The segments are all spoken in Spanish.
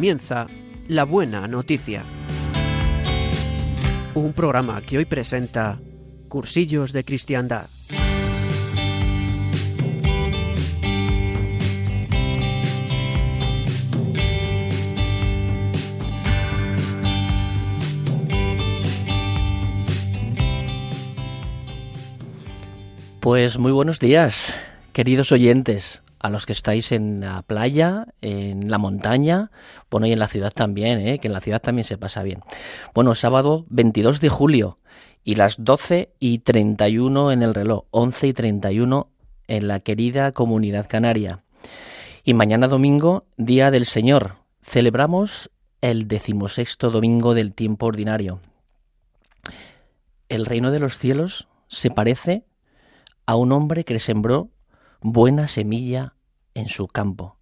comienza La Buena Noticia. Un programa que hoy presenta Cursillos de Cristiandad. Pues muy buenos días, queridos oyentes, a los que estáis en la playa, en la montaña, bueno, y en la ciudad también, ¿eh? que en la ciudad también se pasa bien. Bueno, sábado 22 de julio y las 12 y 31 en el reloj, 11 y 31 en la querida comunidad canaria. Y mañana domingo, Día del Señor, celebramos el decimosexto domingo del tiempo ordinario. El reino de los cielos se parece a un hombre que sembró buena semilla en su campo.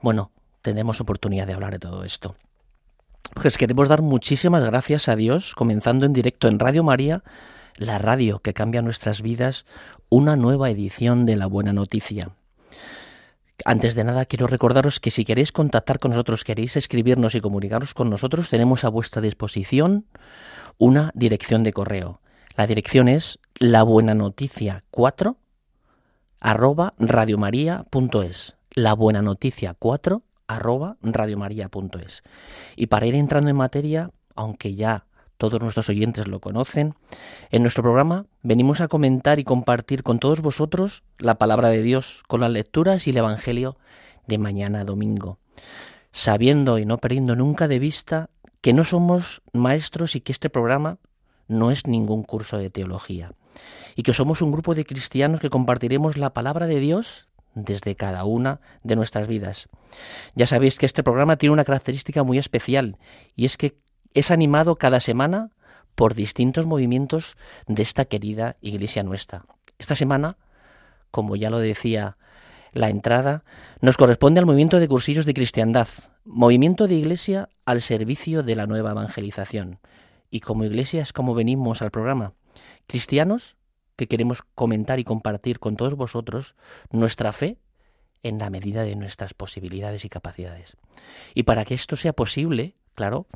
Bueno, tenemos oportunidad de hablar de todo esto. Pues queremos dar muchísimas gracias a Dios, comenzando en directo en Radio María, la radio que cambia nuestras vidas, una nueva edición de La Buena Noticia. Antes de nada, quiero recordaros que si queréis contactar con nosotros, queréis escribirnos y comunicaros con nosotros, tenemos a vuestra disposición una dirección de correo. La dirección es la buena noticia 4 arroba radiomaria.es. La buena noticia 4 arroba radiomaria.es. Y para ir entrando en materia, aunque ya todos nuestros oyentes lo conocen, en nuestro programa venimos a comentar y compartir con todos vosotros la palabra de Dios con las lecturas y el Evangelio de mañana domingo, sabiendo y no perdiendo nunca de vista que no somos maestros y que este programa no es ningún curso de teología y que somos un grupo de cristianos que compartiremos la palabra de Dios desde cada una de nuestras vidas. Ya sabéis que este programa tiene una característica muy especial y es que es animado cada semana por distintos movimientos de esta querida iglesia nuestra. Esta semana, como ya lo decía la entrada, nos corresponde al movimiento de cursillos de cristiandad, movimiento de iglesia al servicio de la nueva evangelización. Y como iglesia es como venimos al programa. Cristianos que queremos comentar y compartir con todos vosotros nuestra fe en la medida de nuestras posibilidades y capacidades. Y para que esto sea posible, claro,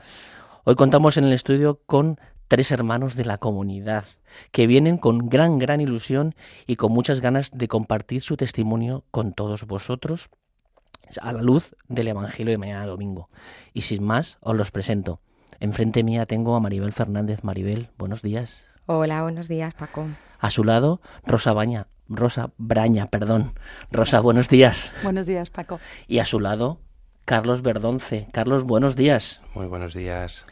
hoy contamos en el estudio con tres hermanos de la comunidad que vienen con gran, gran ilusión y con muchas ganas de compartir su testimonio con todos vosotros a la luz del Evangelio de mañana domingo. Y sin más, os los presento. Enfrente mía tengo a Maribel Fernández. Maribel, buenos días. Hola, buenos días, Paco. A su lado, Rosa Baña, Rosa Braña, perdón. Rosa, buenos días. Buenos días, Paco. Y a su lado, Carlos Verdonce. Carlos, buenos días. Muy buenos días.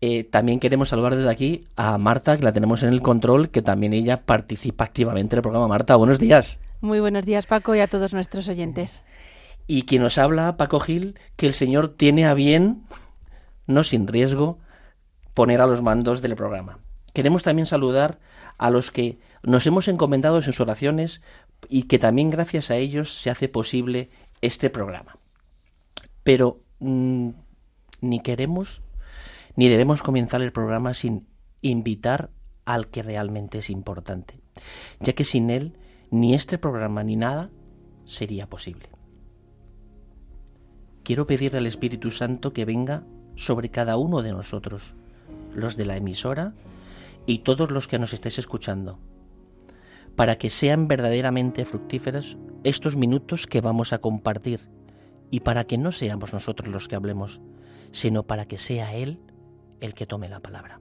Eh, también queremos saludar desde aquí a Marta, que la tenemos en el control, que también ella participa activamente en el programa. Marta, buenos días. Muy buenos días, Paco, y a todos nuestros oyentes. Y quien nos habla, Paco Gil, que el Señor tiene a bien, no sin riesgo, poner a los mandos del programa. Queremos también saludar a los que nos hemos encomendado en sus oraciones y que también gracias a ellos se hace posible este programa. Pero mm, ni queremos ni debemos comenzar el programa sin invitar al que realmente es importante, ya que sin él ni este programa ni nada sería posible. Quiero pedirle al Espíritu Santo que venga sobre cada uno de nosotros, los de la emisora y todos los que nos estéis escuchando, para que sean verdaderamente fructíferos estos minutos que vamos a compartir y para que no seamos nosotros los que hablemos, sino para que sea Él el que tome la palabra.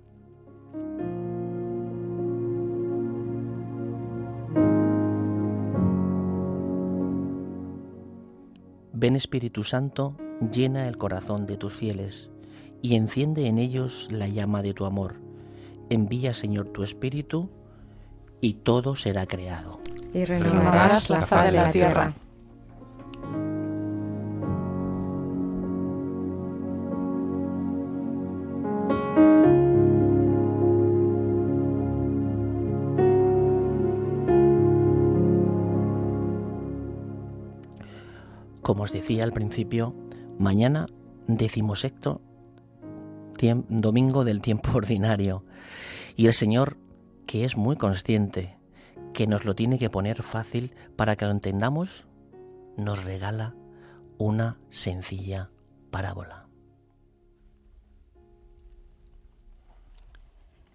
Ven Espíritu Santo, llena el corazón de tus fieles y enciende en ellos la llama de tu amor envía, Señor, tu Espíritu y todo será creado. Y renovarás la faz de la tierra. Como os decía al principio, mañana decimosexto domingo del tiempo ordinario. Y el Señor, que es muy consciente, que nos lo tiene que poner fácil para que lo entendamos, nos regala una sencilla parábola.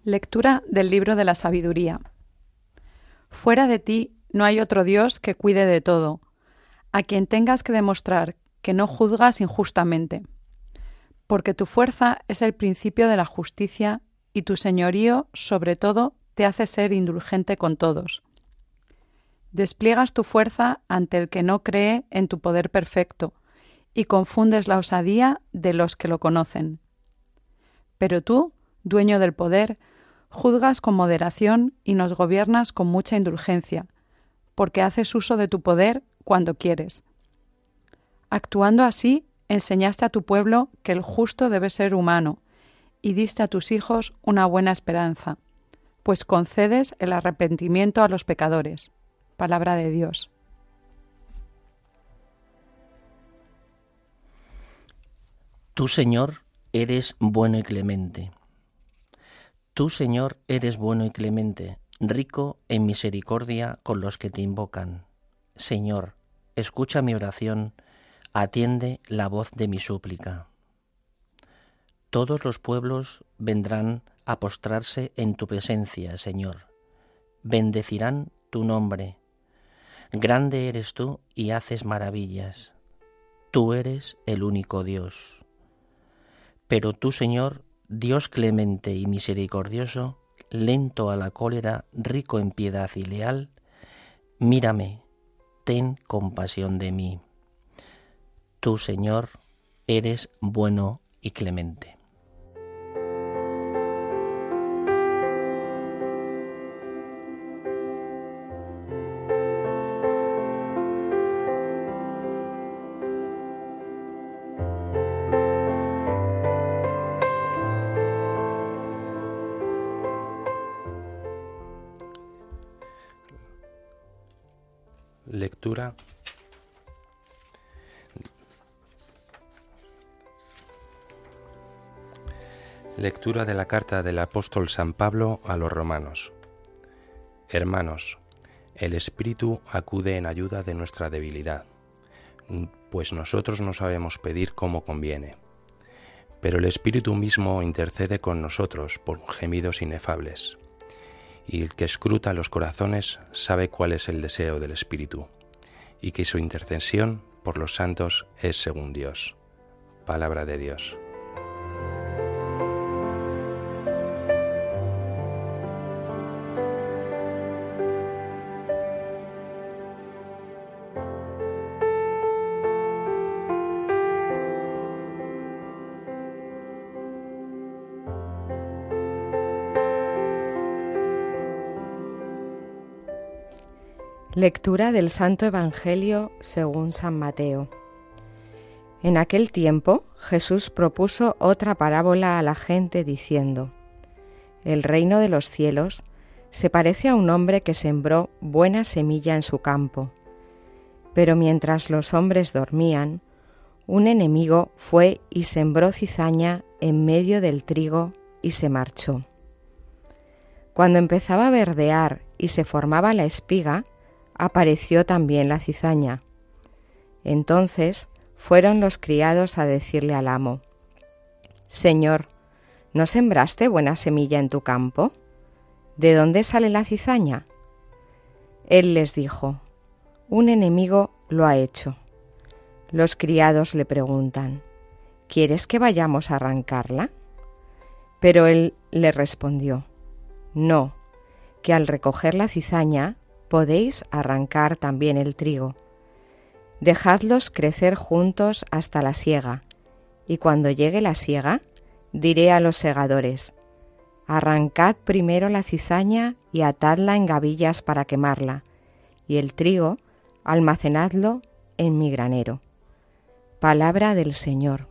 Lectura del libro de la sabiduría. Fuera de ti no hay otro Dios que cuide de todo, a quien tengas que demostrar que no juzgas injustamente, porque tu fuerza es el principio de la justicia y tu señorío, sobre todo, te hace ser indulgente con todos. Despliegas tu fuerza ante el que no cree en tu poder perfecto y confundes la osadía de los que lo conocen. Pero tú, dueño del poder, juzgas con moderación y nos gobiernas con mucha indulgencia, porque haces uso de tu poder cuando quieres. Actuando así, enseñaste a tu pueblo que el justo debe ser humano, y diste a tus hijos una buena esperanza, pues concedes el arrepentimiento a los pecadores. Palabra de Dios. Tú, Señor, eres bueno y clemente. Tú, Señor, eres bueno y clemente, rico en misericordia con los que te invocan. Señor, escucha mi oración, atiende la voz de mi súplica. Todos los pueblos vendrán a postrarse en tu presencia, Señor. Bendecirán tu nombre. Grande eres tú y haces maravillas. Tú eres el único Dios. Pero tú, Señor, Dios clemente y misericordioso, lento a la cólera, rico en piedad y leal, mírame, ten compasión de mí. Tú, Señor, eres bueno y clemente. Lectura de la carta del apóstol San Pablo a los romanos. Hermanos, el Espíritu acude en ayuda de nuestra debilidad, pues nosotros no sabemos pedir como conviene. Pero el Espíritu mismo intercede con nosotros por gemidos inefables. Y el que escruta los corazones sabe cuál es el deseo del Espíritu, y que su intercesión por los santos es según Dios. Palabra de Dios. Lectura del Santo Evangelio según San Mateo. En aquel tiempo Jesús propuso otra parábola a la gente diciendo, El reino de los cielos se parece a un hombre que sembró buena semilla en su campo. Pero mientras los hombres dormían, un enemigo fue y sembró cizaña en medio del trigo y se marchó. Cuando empezaba a verdear y se formaba la espiga, apareció también la cizaña. Entonces fueron los criados a decirle al amo, Señor, ¿no sembraste buena semilla en tu campo? ¿De dónde sale la cizaña? Él les dijo, Un enemigo lo ha hecho. Los criados le preguntan, ¿Quieres que vayamos a arrancarla? Pero él le respondió, No, que al recoger la cizaña podéis arrancar también el trigo. Dejadlos crecer juntos hasta la siega, y cuando llegue la siega, diré a los segadores, arrancad primero la cizaña y atadla en gavillas para quemarla, y el trigo almacenadlo en mi granero. Palabra del Señor.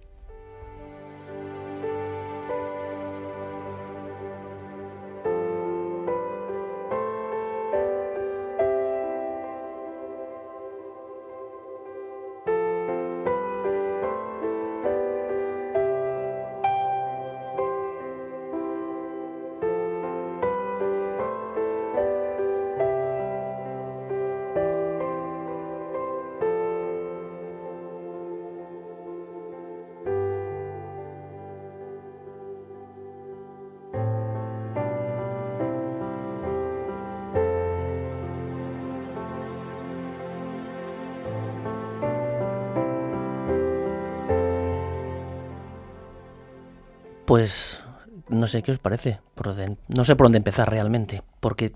Pues no sé qué os parece, no sé por dónde empezar realmente, porque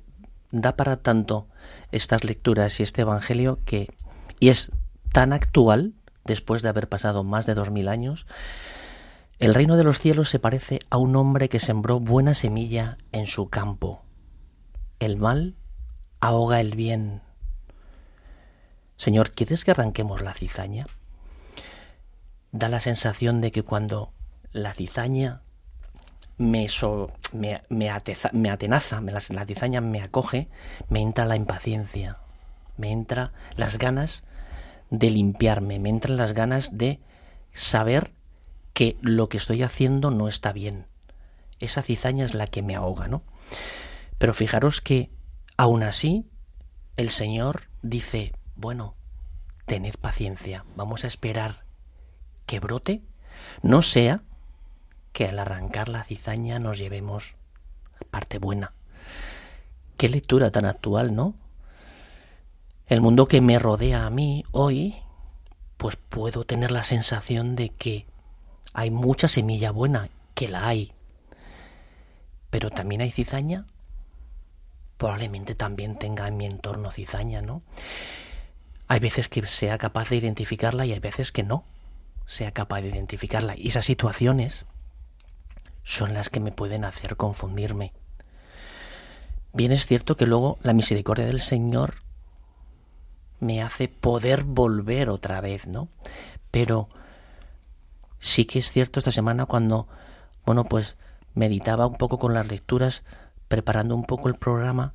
da para tanto estas lecturas y este Evangelio que y es tan actual después de haber pasado más de dos mil años. El reino de los cielos se parece a un hombre que sembró buena semilla en su campo. El mal ahoga el bien. Señor, ¿quieres que arranquemos la cizaña? Da la sensación de que cuando la cizaña me, me, me, atenaza, me, la, cizaña me acoge, me entra la impaciencia, me entra las ganas de limpiarme, me entran las ganas de saber que lo que estoy haciendo no está bien. Esa cizaña es la que me ahoga, ¿no? Pero fijaros que aún así el Señor dice, bueno, tened paciencia, vamos a esperar que brote, no sea que al arrancar la cizaña nos llevemos parte buena. Qué lectura tan actual, ¿no? El mundo que me rodea a mí hoy, pues puedo tener la sensación de que hay mucha semilla buena, que la hay. Pero también hay cizaña. Probablemente también tenga en mi entorno cizaña, ¿no? Hay veces que sea capaz de identificarla y hay veces que no sea capaz de identificarla. Y esas situaciones son las que me pueden hacer confundirme. Bien es cierto que luego la misericordia del Señor me hace poder volver otra vez, ¿no? Pero sí que es cierto esta semana cuando, bueno, pues meditaba un poco con las lecturas, preparando un poco el programa,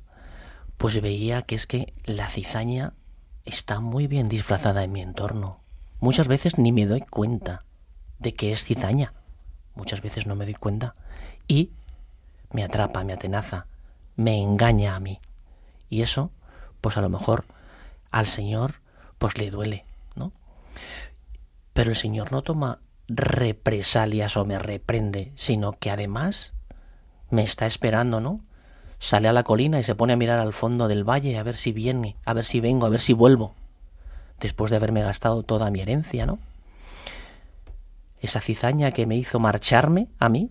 pues veía que es que la cizaña está muy bien disfrazada en mi entorno. Muchas veces ni me doy cuenta de que es cizaña. Muchas veces no me doy cuenta. Y me atrapa, me atenaza, me engaña a mí. Y eso, pues a lo mejor al Señor, pues le duele, ¿no? Pero el Señor no toma represalias o me reprende, sino que además me está esperando, ¿no? Sale a la colina y se pone a mirar al fondo del valle a ver si viene, a ver si vengo, a ver si vuelvo, después de haberme gastado toda mi herencia, ¿no? Esa cizaña que me hizo marcharme a mí,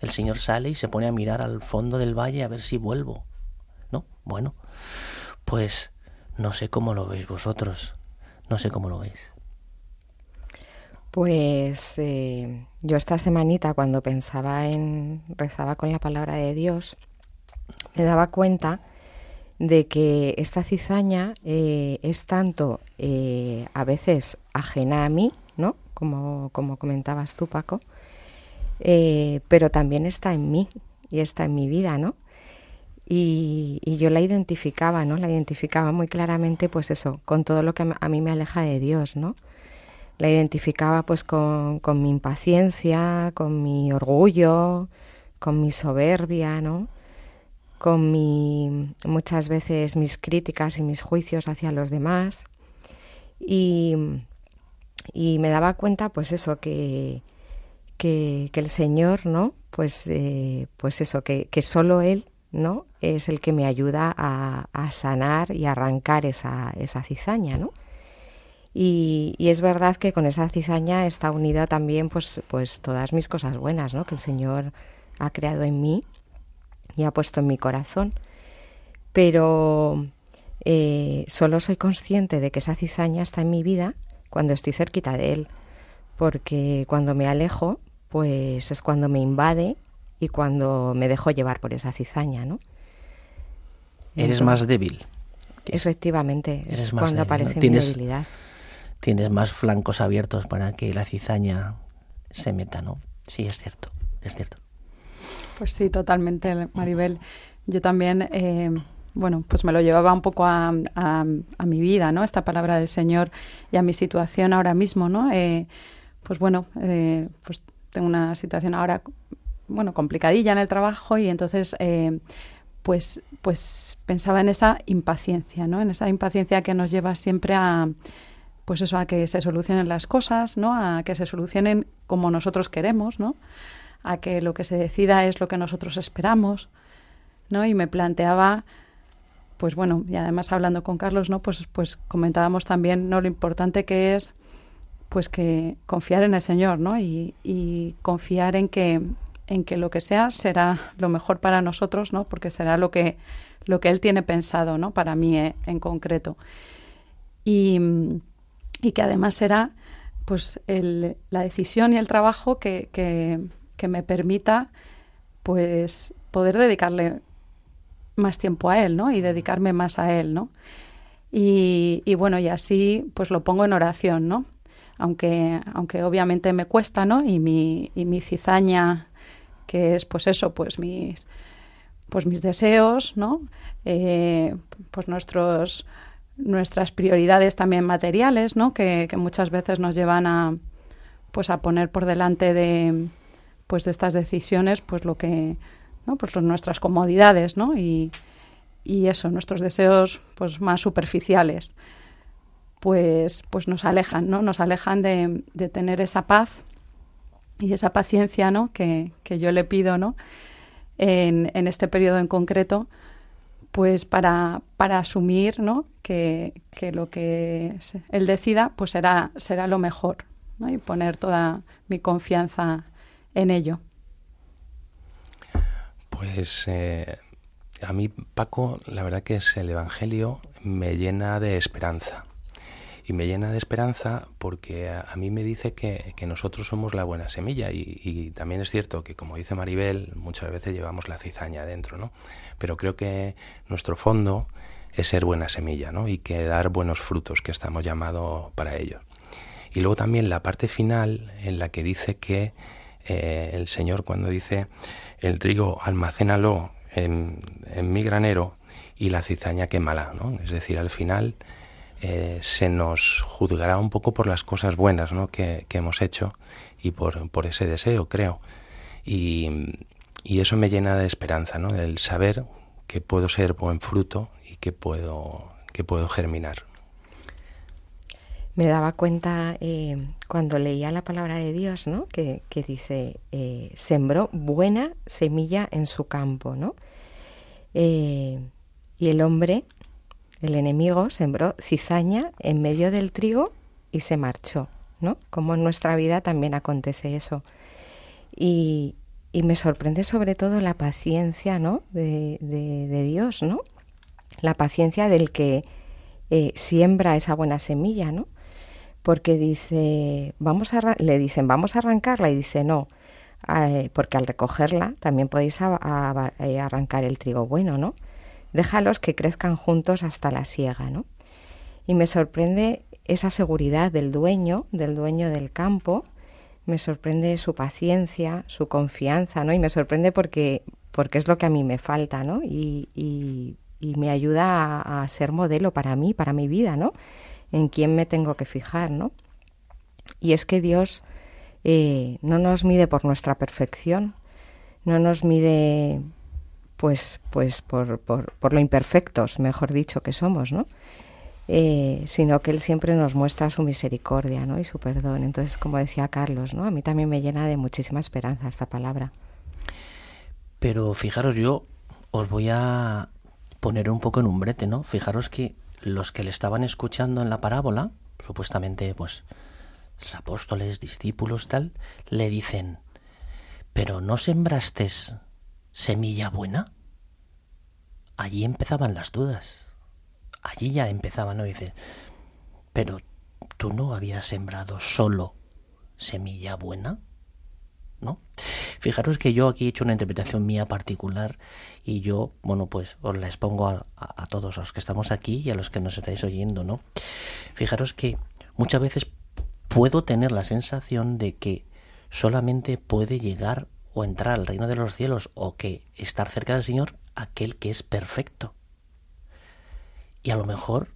el Señor sale y se pone a mirar al fondo del valle a ver si vuelvo, ¿no? Bueno, pues no sé cómo lo veis vosotros, no sé cómo lo veis. Pues eh, yo esta semanita cuando pensaba en, rezaba con la palabra de Dios, me daba cuenta de que esta cizaña eh, es tanto eh, a veces ajena a mí. Como, como comentabas tú, Paco, pero también está en mí y está en mi vida, ¿no? Y, y, yo la identificaba, ¿no? La identificaba muy claramente, pues eso, con todo lo que a mí me aleja de Dios, ¿no? la identificaba pues con, mi impaciencia, con mi orgullo, con mi soberbia, ¿no? con mi, muchas veces mis críticas y mis juicios hacia los demás. Y, me daba cuenta, pues eso, que, que, el Señor, ¿no? Pues, eh, pues eso, que, que, solo Él, ¿no? Es el que me ayuda a, a sanar y arrancar esa, esa cizaña, ¿no? Y, es verdad que con esa cizaña está unida también pues, pues todas mis cosas buenas, ¿no? Que el Señor ha creado en mí y ha puesto en mi corazón. Pero eh, solo soy consciente de que esa cizaña está en mi vida cuando estoy cerquita de Él. Porque cuando me alejo, pues es cuando me invade y cuando me dejo llevar por esa cizaña, ¿no? Eres más débil. Efectivamente, es cuando aparece mi debilidad tienes más flancos abiertos para que la cizaña se meta, ¿no? Sí, es cierto, es cierto. Pues sí, totalmente, Maribel. Yo también, eh, bueno, pues me lo llevaba un poco a, mi vida, ¿no? Esta palabra del Señor y a mi situación ahora mismo, ¿no? Eh, pues bueno, eh, pues tengo una situación ahora, bueno, complicadilla en el trabajo y entonces, pues, pues pensaba en esa impaciencia, ¿no? En esa impaciencia que nos lleva siempre a pues eso, a que se solucionen las cosas, ¿no? A que se solucionen como nosotros queremos, ¿no? A que lo que se decida es lo que nosotros esperamos, ¿no? Y me planteaba, pues bueno, y además hablando con Carlos, ¿no? Pues, pues comentábamos también, ¿no? Lo importante que es, pues que confiar en el Señor, ¿no? Y, y, confiar en que, en que lo que sea será lo mejor para nosotros, ¿no? Porque será lo que, lo que Él tiene pensado, ¿no? Para mí eh, en concreto. Y, y, que además será pues el, la decisión y el trabajo que, que, que me permita pues poder dedicarle más tiempo a él, ¿no? Y dedicarme más a él, ¿no? Y, bueno, y así pues lo pongo en oración, ¿no? Aunque, aunque obviamente me cuesta, ¿no? Y mi, y mi cizaña, que es pues eso, pues mis, pues mis deseos, ¿no? Eh, pues nuestros, nuestras prioridades también materiales, ¿no? Que, que, muchas veces nos llevan a, pues a poner por delante de, pues de estas decisiones, pues lo que, ¿no? Pues nuestras comodidades, ¿no? Y, y eso, nuestros deseos pues más superficiales, pues, pues nos alejan, ¿no? Nos alejan de, de tener esa paz y esa paciencia, ¿no? Que, que yo le pido, ¿no? En, en, este periodo en concreto, pues para, para asumir, ¿no? Que, que, lo que él decida, pues será, será lo mejor, ¿no? Y poner toda mi confianza en ello. Pues eh, a mí, Paco, la verdad que es el Evangelio me llena de esperanza. Y me llena de esperanza porque a, mí me dice que, que, nosotros somos la buena semilla. Y, también es cierto que, como dice Maribel, muchas veces llevamos la cizaña dentro, ¿no? Pero creo que nuestro fondo es ser buena semilla, ¿no? Y que dar buenos frutos, que estamos llamados para ello. Y luego también la parte final en la que dice que eh, el Señor cuando dice el trigo almacénalo en, mi granero y la cizaña quémala, ¿no? Es decir, al final eh, se nos juzgará un poco por las cosas buenas ¿no? que, hemos hecho y por, por, ese deseo, creo. Y, y, eso me llena de esperanza, ¿no? El saber que puedo ser buen fruto y que puedo, que puedo germinar. Me daba cuenta eh, cuando leía la palabra de Dios, ¿no? Que, dice, eh, sembró buena semilla en su campo, ¿no? Eh, y el hombre, el enemigo, sembró cizaña en medio del trigo y se marchó, ¿no? Como en nuestra vida también acontece eso. Y, me sorprende sobre todo la paciencia, ¿no? De, de, Dios, ¿no? La paciencia del que siembra esa buena semilla, ¿no? Porque dice, vamos a, le dicen, vamos a arrancarla y dice, no, eh, porque al recogerla también podéis a arrancar el trigo bueno, ¿no? Déjalos que crezcan juntos hasta la siega, ¿no? Y me sorprende esa seguridad del dueño, del dueño del campo, me sorprende su paciencia, su confianza, ¿no? Y me sorprende porque, porque es lo que a mí me falta, ¿no? Y, y, y me ayuda a, a, ser modelo para mí, para mi vida, ¿no? En quién me tengo que fijar, ¿no? Y es que Dios eh, no nos mide por nuestra perfección, no nos mide pues, pues por, por, por lo imperfectos, mejor dicho, que somos, ¿no? Eh, sino que Él siempre nos muestra su misericordia ¿no? y su perdón. Entonces, como decía Carlos, ¿no? a mí también me llena de muchísima esperanza esta palabra. Pero fijaros, yo os voy a poner un poco en un brete, ¿no? Fijaros que los que le estaban escuchando en la parábola, supuestamente, pues, los apóstoles, discípulos, tal, le dicen, ¿pero no sembraste semilla buena? Allí empezaban las dudas allí ya empezaba, ¿no? Dice, pero tú no habías sembrado solo semilla buena, Fijaros que yo aquí he hecho una interpretación mía particular y yo, bueno, pues os la expongo a, a, a todos los que estamos aquí y a los que nos estáis oyendo, ¿no? Fijaros que muchas veces puedo tener la sensación de que solamente puede llegar o entrar al reino de los cielos o que estar cerca del Señor aquel que es perfecto. Y a lo mejor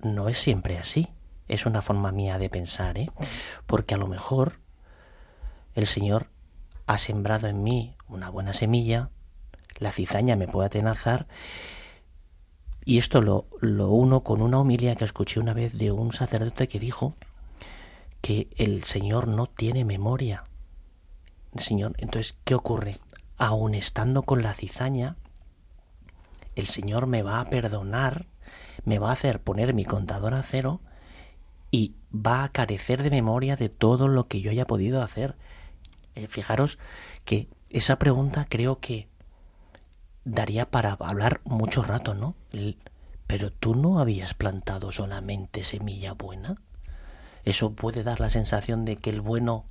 no es siempre así. Es una forma mía de pensar, ¿eh? Porque a lo mejor el Señor ha sembrado en mí una buena semilla, la cizaña me puede atenazar, y esto lo, lo uno con una homilia que escuché una vez de un sacerdote que dijo que el Señor no tiene memoria. Señor, entonces, ¿qué ocurre? Aun estando con la cizaña, el Señor me va a perdonar me va a hacer poner mi contador a cero y va a carecer de memoria de todo lo que yo haya podido hacer. Eh, fijaros que esa pregunta creo que daría para hablar mucho rato, ¿no? pero tú no habías plantado solamente semilla buena. Eso puede dar la sensación de que el bueno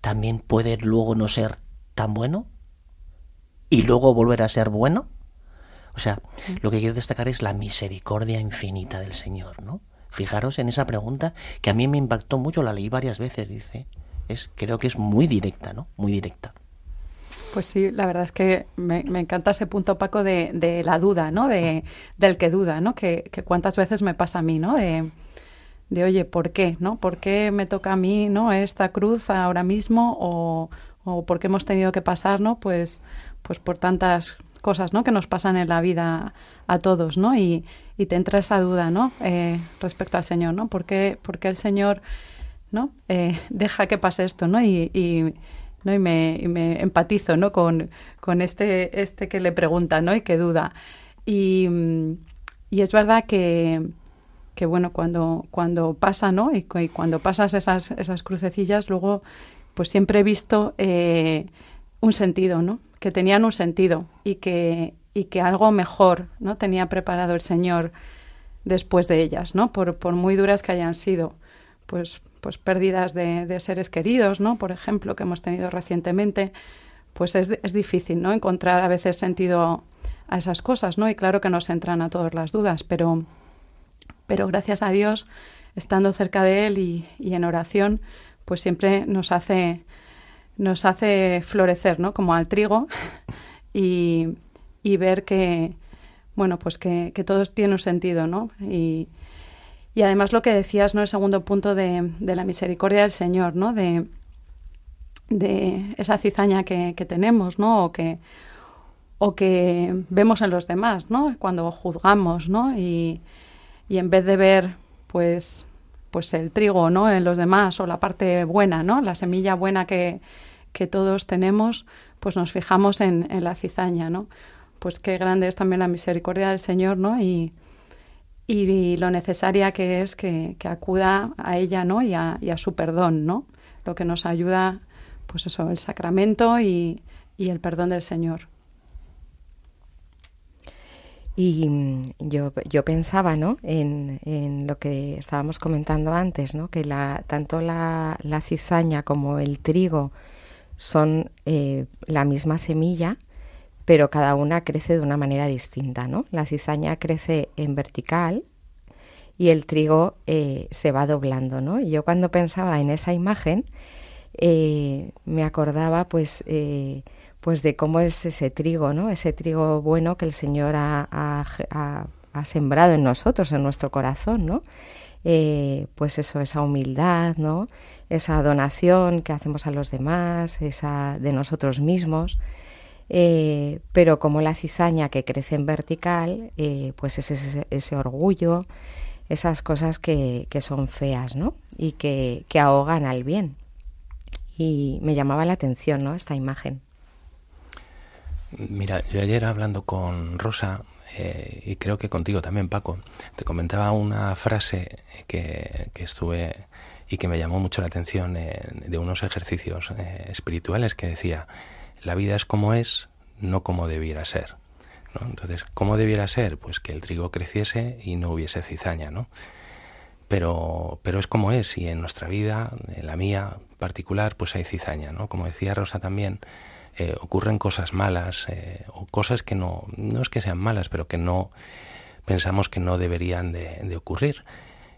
también puede luego no ser tan bueno y luego volver a ser bueno. O sea, lo que quiero destacar es la misericordia infinita del Señor, ¿no? Fijaros en esa pregunta que a mí me impactó mucho, la leí varias veces, dice. Es, creo que es muy directa, ¿no? Muy directa. Pues sí, la verdad es que me, encanta ese punto, Paco, de, de la duda, ¿no? De, del que duda, ¿no? Que, que, cuántas veces me pasa a mí, ¿no? De, de, oye, ¿por qué? ¿No? ¿Por qué me toca a mí, ¿no? Esta cruz ahora mismo o, o por qué hemos tenido que pasar, ¿no? Pues, pues por tantas cosas, ¿no? Que nos pasan en la vida a todos, ¿no? Y, y te entra esa duda, ¿no? Eh, respecto al Señor, ¿no? ¿Por qué, por qué el Señor, ¿no? Eh, deja que pase esto, ¿no? Y, y ¿no? Y me, me empatizo, ¿no? Con, con, este, este que le pregunta, ¿no? Y que duda. Y, y es verdad que, que, bueno, cuando, cuando pasa, ¿no? Y, cuando pasas esas, esas crucecillas, luego, pues siempre he visto eh, un sentido, ¿no? Que tenían un sentido y que, y que algo mejor, ¿no? Tenía preparado el Señor después de ellas, ¿no? Por, por muy duras que hayan sido. Pues pues pérdidas de, seres queridos, ¿no? Por ejemplo, que hemos tenido recientemente, pues es, es, difícil, ¿no? Encontrar a veces sentido a esas cosas, ¿no? Y claro que nos entran a todas las dudas, pero, pero gracias a Dios, estando cerca de Él y, en oración, pues siempre nos hace, nos hace florecer, ¿no? Como al trigo y, y ver que, bueno, pues que, que todo tiene un sentido, ¿no? Y, y además lo que decías, ¿no? El segundo punto de, la misericordia del Señor, ¿no? De, de esa cizaña que, tenemos, ¿no? O que, o que vemos en los demás, ¿no? Cuando juzgamos, ¿no? Y, y en vez de ver, pues, pues el trigo, ¿no? En los demás o la parte buena, ¿no? La semilla buena que, que todos tenemos, pues nos fijamos en, la cizaña, ¿no? Pues qué grande es también la misericordia del Señor, ¿no? Y lo necesaria que es que, acuda a ella ¿no? Y a, su perdón, ¿no? Lo que nos ayuda, pues eso, el sacramento y, el perdón del Señor. Y mm, yo, yo pensaba ¿no? En, en, lo que estábamos comentando antes, ¿no? que la, tanto la, la cizaña como el trigo son eh, la misma semilla pero cada una crece de una manera distinta, ¿no? La cizaña crece en vertical y el trigo eh, se va doblando, ¿no? Y yo cuando pensaba en esa imagen eh, me acordaba pues eh, pues de cómo es ese trigo, ¿no? Ese trigo bueno que el Señor ha, sembrado en nosotros, en nuestro corazón, ¿no? pues eso, esa humildad, ¿no? Esa donación que hacemos a los demás, esa de nosotros mismos. Eh, pero como la cizaña que crece en vertical, eh, pues es ese, orgullo, esas cosas que, son feas, ¿no? Y que, ahogan al bien. Y me llamaba la atención, ¿no? Esta imagen. Mira, yo ayer hablando con Rosa, eh, y creo que contigo también, Paco, te comentaba una frase que, que estuve y que me llamó mucho la atención de unos ejercicios espirituales que decía, la vida es como es, no como debiera ser. ¿no? Entonces, ¿cómo debiera ser? Pues que el trigo creciese y no hubiese cizaña, ¿no? Pero, pero es como es, y en nuestra vida, en la mía particular, pues hay cizaña, ¿no? Como decía Rosa también, eh, ocurren cosas malas, eh, o cosas que no, no es que sean malas, pero que no pensamos que no deberían de ocurrir.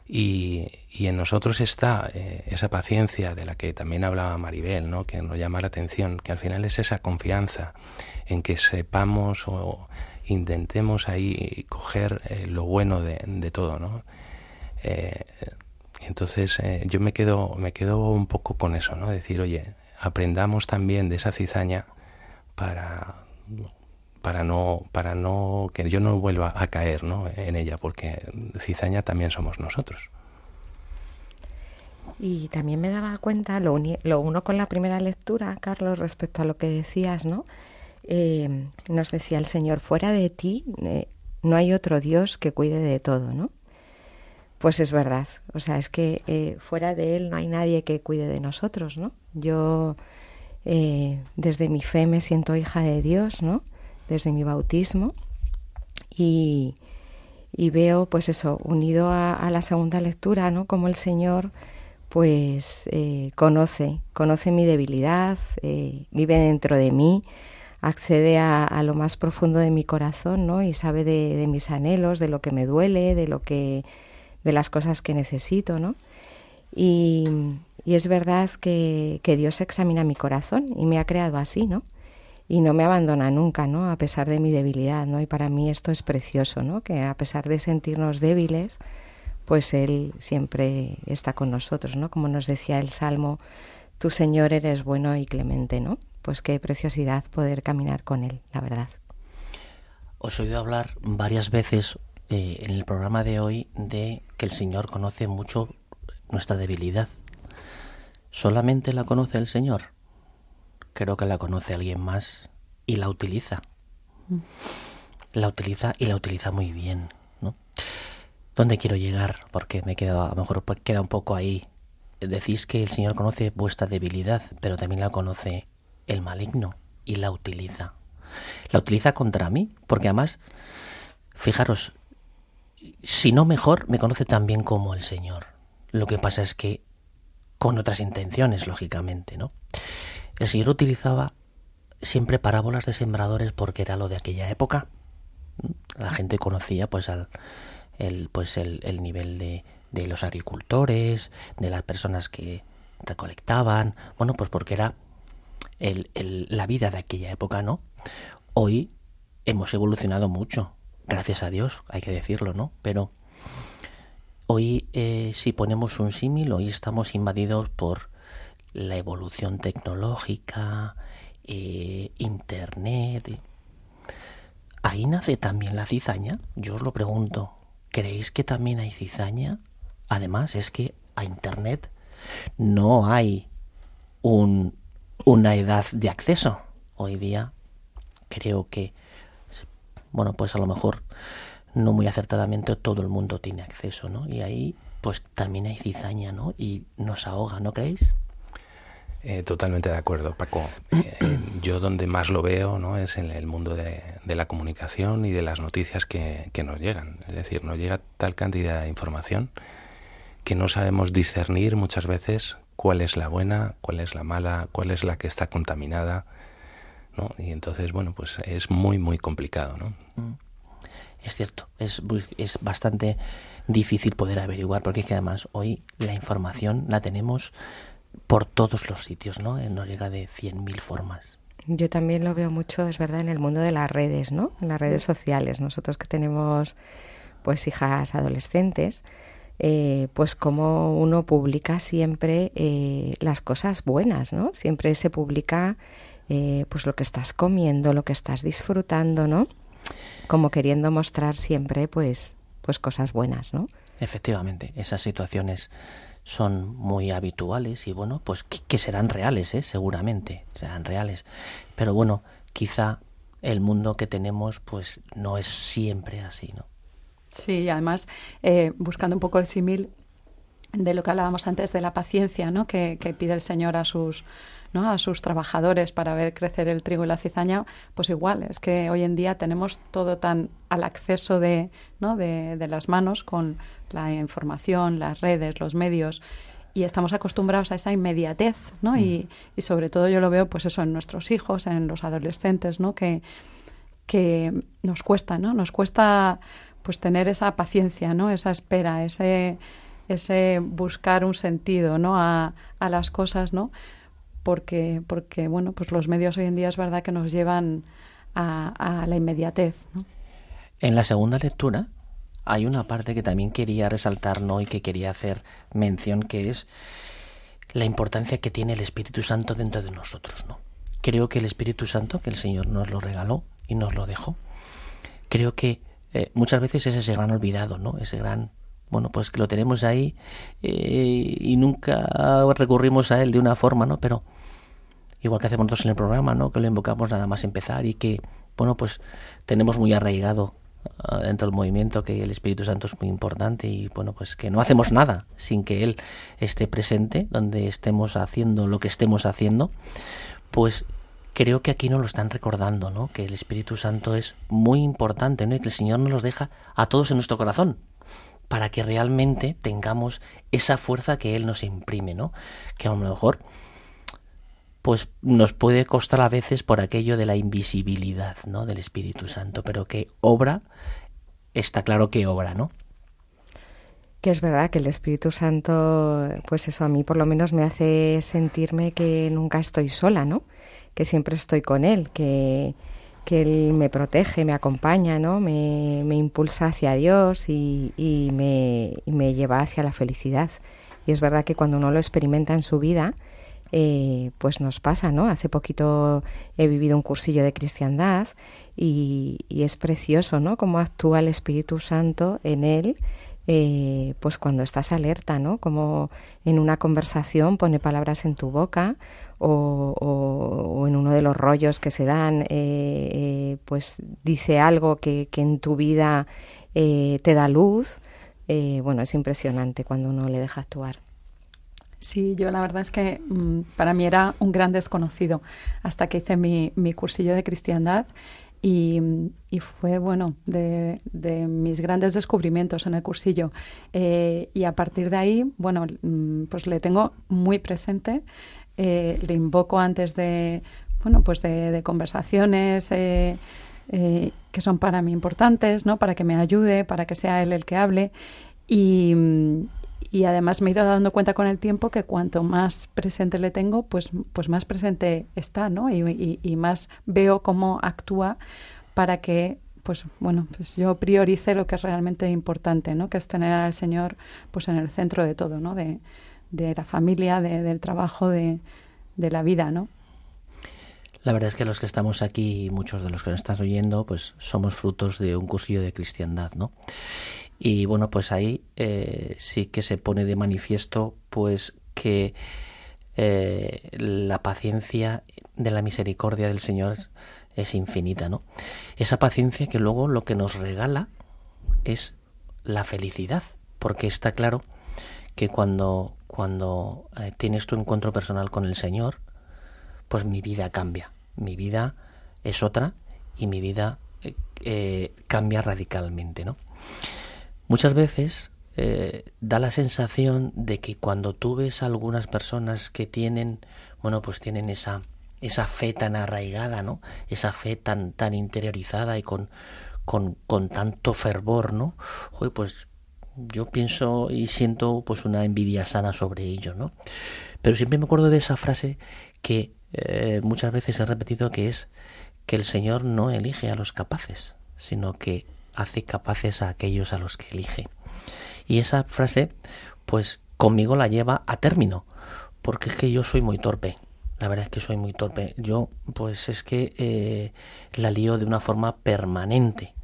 Y, en nosotros está eh, esa paciencia de la que también hablaba Maribel, ¿no? que nos llama la atención, que al final es esa confianza en que sepamos o intentemos ahí coger eh, lo bueno de, todo. ¿no? Eh, entonces yo me quedo, me quedo un poco con eso, ¿no? decir, oye, aprendamos también de esa cizaña para para no, para no, que yo no vuelva a caer ¿no? en ella, porque cizaña también somos nosotros. Y también me daba cuenta, lo, lo uno con la primera lectura, Carlos, respecto a lo que decías, ¿no? Eh, nos decía el Señor, fuera de ti eh, no hay otro Dios que cuide de todo, ¿no? pues es verdad. O sea, es que eh, fuera de Él no hay nadie que cuide de nosotros, ¿no? Yo desde mi fe me siento hija de Dios, ¿no? Desde mi bautismo. Y, y veo, pues eso, unido a, la segunda lectura, ¿no? Como el Señor, pues eh, conoce, conoce mi debilidad, vive dentro de mí, accede a, lo más profundo de mi corazón, ¿no? Y sabe de, de mis anhelos, de lo que me duele, de lo que de las cosas que necesito, ¿no? Y, es verdad que, Dios examina mi corazón y me ha creado así, ¿no? Y no me abandona nunca, ¿no? A pesar de mi debilidad, ¿no? Y para mí esto es precioso, ¿no? Que a pesar de sentirnos débiles, pues Él siempre está con nosotros, ¿no? Como nos decía el Salmo, tu Señor eres bueno y clemente, ¿no? Pues qué preciosidad poder caminar con Él, la verdad. Os he oído hablar varias veces eh, en el programa de hoy de que el Señor conoce mucho nuestra debilidad. ¿Solamente la conoce el Señor? Creo que la conoce alguien más y la utiliza. La utiliza y la utiliza muy bien, ¿no? ¿Dónde quiero llegar? Porque me quedo, a lo mejor pues queda un poco ahí. Decís que el Señor conoce vuestra debilidad, pero también la conoce el maligno y la utiliza. La utiliza contra mí, porque además, fijaros, si no mejor, me conoce tan bien como el Señor. Lo que pasa es que con otras intenciones, lógicamente, ¿no? El Señor utilizaba siempre parábolas de sembradores porque era lo de aquella época. La gente conocía pues al el, pues el, el nivel de, de los agricultores, de las personas que recolectaban, bueno, pues porque era el, el, la vida de aquella época, ¿no? Hoy hemos evolucionado mucho gracias a Dios, hay que decirlo, ¿no? Pero hoy, eh, si ponemos un símil, hoy estamos invadidos por la evolución tecnológica, eh, Internet. ¿Ahí nace también la cizaña? Yo os lo pregunto. ¿Creéis que también hay cizaña? Además, es que a Internet no hay un, una edad de acceso. Hoy día creo que bueno, pues a lo mejor no muy acertadamente todo el mundo tiene acceso, ¿no? Y ahí pues también hay cizaña, ¿no? Y nos ahoga, ¿no creéis? Eh, totalmente de acuerdo, Paco. Eh, yo donde más lo veo ¿no? es en el mundo de, la comunicación y de las noticias que, nos llegan. Es decir, nos llega tal cantidad de información que no sabemos discernir muchas veces cuál es la buena, cuál es la mala, cuál es la que está contaminada y entonces, bueno, pues es muy, muy complicado, ¿no? Mm. Es cierto, es, es bastante difícil poder averiguar, porque es que además hoy la información la tenemos por todos los sitios, ¿no? Nos llega de 100.000 formas. Yo también lo veo mucho, es verdad, en el mundo de las redes, ¿no? En las redes sociales. Nosotros que tenemos, pues, hijas adolescentes, eh, pues como uno publica siempre eh, las cosas buenas, ¿no? Siempre se publica eh, pues lo que estás comiendo, lo que estás disfrutando, ¿no? Como queriendo mostrar siempre, pues, pues cosas buenas, ¿no? Efectivamente, esas situaciones son muy habituales y bueno, pues que, serán reales, ¿eh? seguramente, serán reales. Pero bueno, quizá el mundo que tenemos pues no es siempre así, ¿no? Sí, además, eh, buscando un poco el símil de lo que hablábamos antes de la paciencia, ¿no? Que, que pide el Señor a sus ¿no? a sus trabajadores para ver crecer el trigo y la cizaña, pues igual, es que hoy en día tenemos todo tan al acceso de, ¿no? de, de las manos con la información, las redes, los medios, y estamos acostumbrados a esa inmediatez, ¿no? Y, mm. y, sobre todo yo lo veo, pues eso, en nuestros hijos, en los adolescentes, ¿no? Que, que nos cuesta, ¿no? Nos cuesta, pues, tener esa paciencia, ¿no? Esa espera, ese, ese buscar un sentido, ¿no? A, a las cosas, ¿no? porque, porque bueno, pues los medios hoy en día es verdad que nos llevan a, la inmediatez. En la segunda lectura hay una parte que también quería resaltar ¿no? y que quería hacer mención, que es la importancia que tiene el Espíritu Santo dentro de nosotros. ¿no? Creo que el Espíritu Santo, que el Señor nos lo regaló y nos lo dejó, creo que eh, muchas veces es ese gran olvidado, ¿no? ese gran bueno, pues que lo tenemos ahí eh, y nunca recurrimos a él de una forma, ¿no? Pero igual que hacemos nosotros en el programa, ¿no? Que lo invocamos nada más empezar y que, bueno, pues tenemos muy arraigado ah, dentro del movimiento que el Espíritu Santo es muy importante y bueno, pues que no hacemos nada sin que Él esté presente, donde estemos haciendo lo que estemos haciendo, pues creo que aquí nos lo están recordando, ¿no? Que el Espíritu Santo es muy importante, ¿no? Y que el Señor nos los deja a todos en nuestro corazón para que realmente tengamos esa fuerza que Él nos imprime, ¿no? Que a lo mejor pues nos puede costar a veces por aquello de la invisibilidad, ¿no? del Espíritu Santo, pero que obra está claro que obra, ¿no? Que es verdad que el Espíritu Santo, pues eso a mí por lo menos me hace sentirme que nunca estoy sola, ¿no? Que siempre estoy con él, que, que él me protege, me acompaña, ¿no? Me, me impulsa hacia Dios y, y, me, y me lleva hacia la felicidad. Y es verdad que cuando uno lo experimenta en su vida, eh, pues nos pasa, ¿no? Hace poquito he vivido un cursillo de cristiandad y, es precioso, ¿no? Cómo actúa el Espíritu Santo en él, eh, pues cuando estás alerta, ¿no? Como en una conversación pone palabras en tu boca o, en uno de los rollos que se dan, eh, pues dice algo que, que en tu vida te da luz. bueno, es impresionante cuando uno le deja actuar. Sí, yo la verdad es que mm, para mí era un gran desconocido hasta que hice mi, mi cursillo de cristiandad y, fue, bueno, de, mis grandes descubrimientos en el cursillo. Eh, y a partir de ahí, bueno, mm, pues le tengo muy presente, eh, le invoco antes de, bueno, pues de, de conversaciones. Eh, que son para mí importantes, ¿no? Para que me ayude, para que sea él el que hable. Y, mm, y además me he ido dando cuenta con el tiempo que cuanto más presente le tengo, pues, pues más presente está, ¿no? Y, y, más veo cómo actúa para que pues bueno, pues yo priorice lo que es realmente importante, ¿no? Que es tener al Señor pues en el centro de todo, ¿no? De, de la familia, de, del trabajo, de, de la vida, ¿no? La verdad es que los que estamos aquí, muchos de los que nos estás oyendo, pues somos frutos de un cursillo de cristiandad, ¿no? Y bueno, pues ahí eh, sí que se pone de manifiesto pues que eh, la paciencia de la misericordia del Señor es infinita, ¿no? Esa paciencia que luego lo que nos regala es la felicidad, porque está claro que cuando, cuando eh, tienes tu encuentro personal con el Señor, pues mi vida cambia, mi vida es otra y mi vida cambia radicalmente, ¿no? Muchas veces eh, da la sensación de que cuando tú ves a algunas personas que tienen, bueno, pues tienen esa, esa fe tan arraigada, ¿no? Esa fe tan, tan interiorizada y con, con, con tanto fervor, ¿no? pues yo pienso y siento pues una envidia sana sobre ello, ¿no? Pero siempre me acuerdo de esa frase que eh, muchas veces he repetido que es que el Señor no elige a los capaces, sino que hace capaces a aquellos a los que elige. Y esa frase, pues conmigo la lleva a término, porque es que yo soy muy torpe. La verdad es que soy muy torpe. Yo, pues es que eh, la lío de una forma permanente.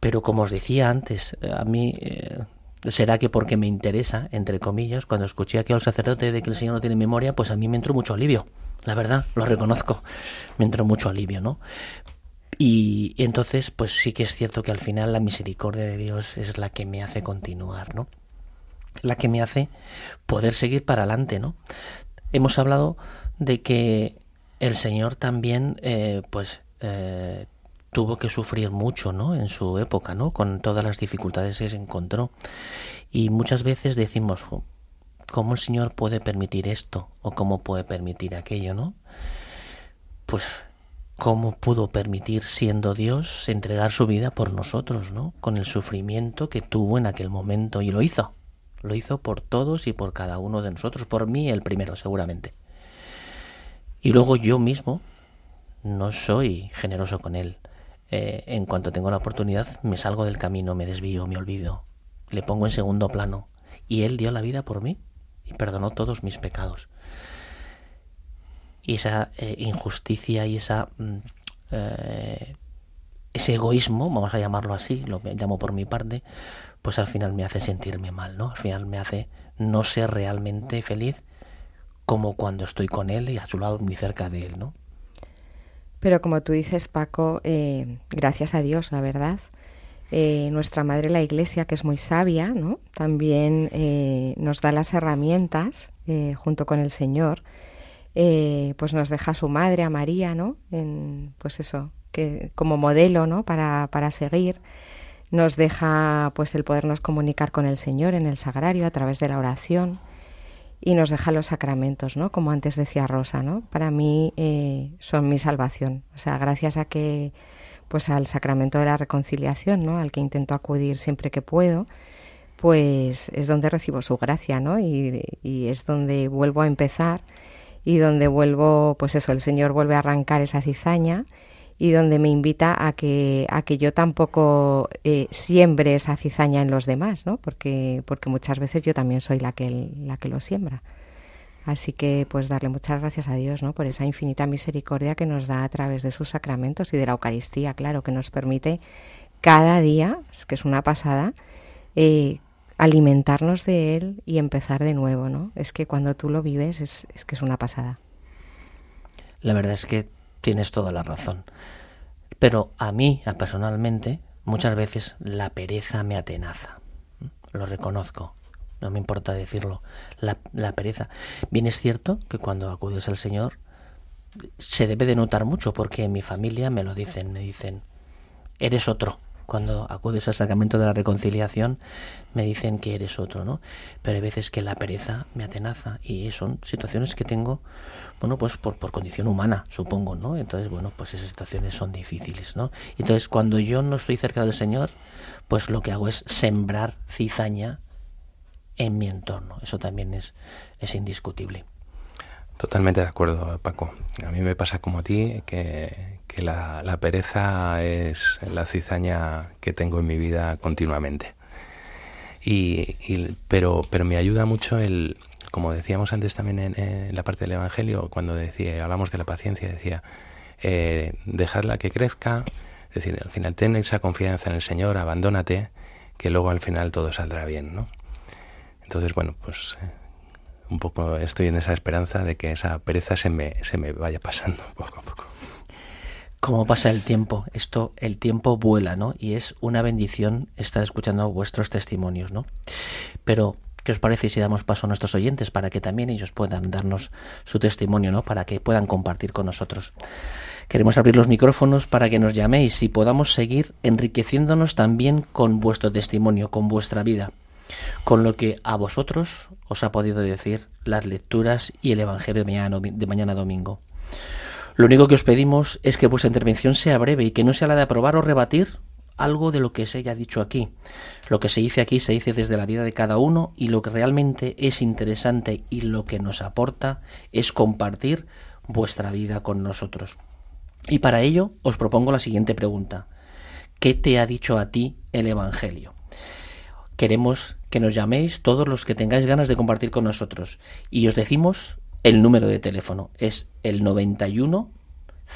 Pero como os decía antes, a mí eh, será que porque me interesa, entre comillas, cuando escuché aquí al sacerdote de que el Señor no tiene memoria, pues a mí me entró mucho alivio. La verdad, lo reconozco. Me entró mucho alivio, ¿no? Y entonces, pues sí que es cierto que al final la misericordia de Dios es la que me hace continuar, ¿no? La que me hace poder seguir para adelante, ¿no? Hemos hablado de que el Señor también, eh, pues, eh, tuvo que sufrir mucho, ¿no? En su época, ¿no? Con todas las dificultades que se encontró. Y muchas veces decimos, ¿cómo el Señor puede permitir esto? ¿O cómo puede permitir aquello, ¿no? Pues cómo pudo permitir, siendo Dios, entregar su vida por nosotros, ¿no? Con el sufrimiento que tuvo en aquel momento y lo hizo. Lo hizo por todos y por cada uno de nosotros, por mí el primero, seguramente. Y luego yo mismo no soy generoso con él. Eh, en cuanto tengo la oportunidad, me salgo del camino, me desvío, me olvido, le pongo en segundo plano. Y él dio la vida por mí y perdonó todos mis pecados y esa eh, injusticia y esa mm, eh, ese egoísmo, vamos a llamarlo así, lo llamo por mi parte, pues al final me hace sentirme mal, ¿no? Al final me hace no ser realmente feliz como cuando estoy con él y a su lado muy cerca de él, ¿no? Pero como tú dices, Paco, eh, gracias a Dios, la verdad, Eh, nuestra Madre la Iglesia, que es muy sabia, ¿no? también eh, nos da las herramientas junto con el Señor. Pues nos deja a su madre, a María, ¿no? En, pues eso, que como modelo, ¿no? Para, para seguir nos deja pues el podernos comunicar con el Señor en el sagrario a través de la oración y nos deja los sacramentos, ¿no? Como antes decía Rosa, ¿no? Para mí eh, son mi salvación. O sea, gracias a que, pues al sacramento de la reconciliación, ¿no? Al que intento acudir siempre que puedo, pues es donde recibo su gracia, ¿no? Y es donde vuelvo a empezar y donde vuelvo, pues eso, el Señor vuelve a arrancar esa cizaña y donde me invita a que, a que yo tampoco eh, siembre esa cizaña en los demás, ¿no? Porque, porque muchas veces yo también soy la que, la que lo siembra. Así que pues darle muchas gracias a Dios, ¿no? Por esa infinita misericordia que nos da a través de sus sacramentos y de la Eucaristía, claro, que nos permite cada día, que es una pasada, eh, alimentarnos de él y empezar de nuevo, ¿no? Es que cuando tú lo vives es, es que es una pasada. La verdad es que tienes toda la razón. Pero a mí, personalmente, muchas veces la pereza me atenaza. Lo reconozco. No me importa decirlo. La, la pereza. Bien es cierto que cuando acudes al Señor se debe de notar mucho porque en mi familia me lo dicen, me dicen, eres otro cuando acudes al sacramento de la reconciliación, me dicen que eres otro, ¿no? Pero hay veces que la pereza me atenaza y son situaciones que tengo, bueno, pues por, por condición humana, supongo, ¿no? Entonces, bueno, pues esas situaciones son difíciles, ¿no? Entonces, cuando yo no estoy cerca del Señor, pues lo que hago es sembrar cizaña en mi entorno. Eso también es, es indiscutible. Totalmente de acuerdo, Paco. A mí me pasa como a ti que, que la, pereza es la cizaña que tengo en mi vida continuamente. Y, y, pero, pero me ayuda mucho el, como decíamos antes también en, la parte del Evangelio, cuando decía, hablamos de la paciencia, decía, eh, dejarla que crezca, es decir, al final ten esa confianza en el Señor, abandónate, que luego al final todo saldrá bien, ¿no? Entonces, bueno, pues eh, un poco estoy en esa esperanza de que esa pereza se me, se me vaya pasando poco a poco. Cómo pasa el tiempo, esto, el tiempo vuela, ¿no? Y es una bendición estar escuchando vuestros testimonios, ¿no? Pero, ¿qué os parece si damos paso a nuestros oyentes para que también ellos puedan darnos su testimonio, ¿no? Para que puedan compartir con nosotros. Queremos abrir los micrófonos para que nos llaméis y podamos seguir enriqueciéndonos también con vuestro testimonio, con vuestra vida con lo que a vosotros os ha podido decir las lecturas y el Evangelio de mañana, de mañana domingo. Lo único que os pedimos es que vuestra intervención sea breve y que no sea la de aprobar o rebatir algo de lo que se haya dicho aquí. Lo que se dice aquí se dice desde la vida de cada uno y lo que realmente es interesante y lo que nos aporta es compartir vuestra vida con nosotros. Y para ello os propongo la siguiente pregunta. ¿Qué te ha dicho a ti el Evangelio? Queremos que nos llaméis todos los que tengáis ganas de compartir con nosotros. Y os decimos el número de teléfono. Es el 91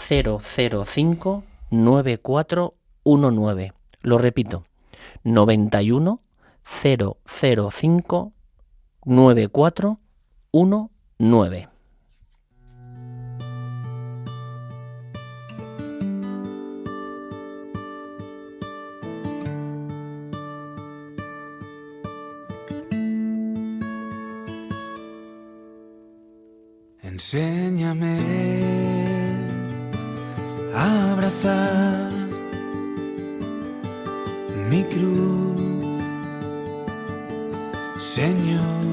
005 9419. Lo repito. 91 005 9419. Enséñame a abrazar mi cruz, Señor,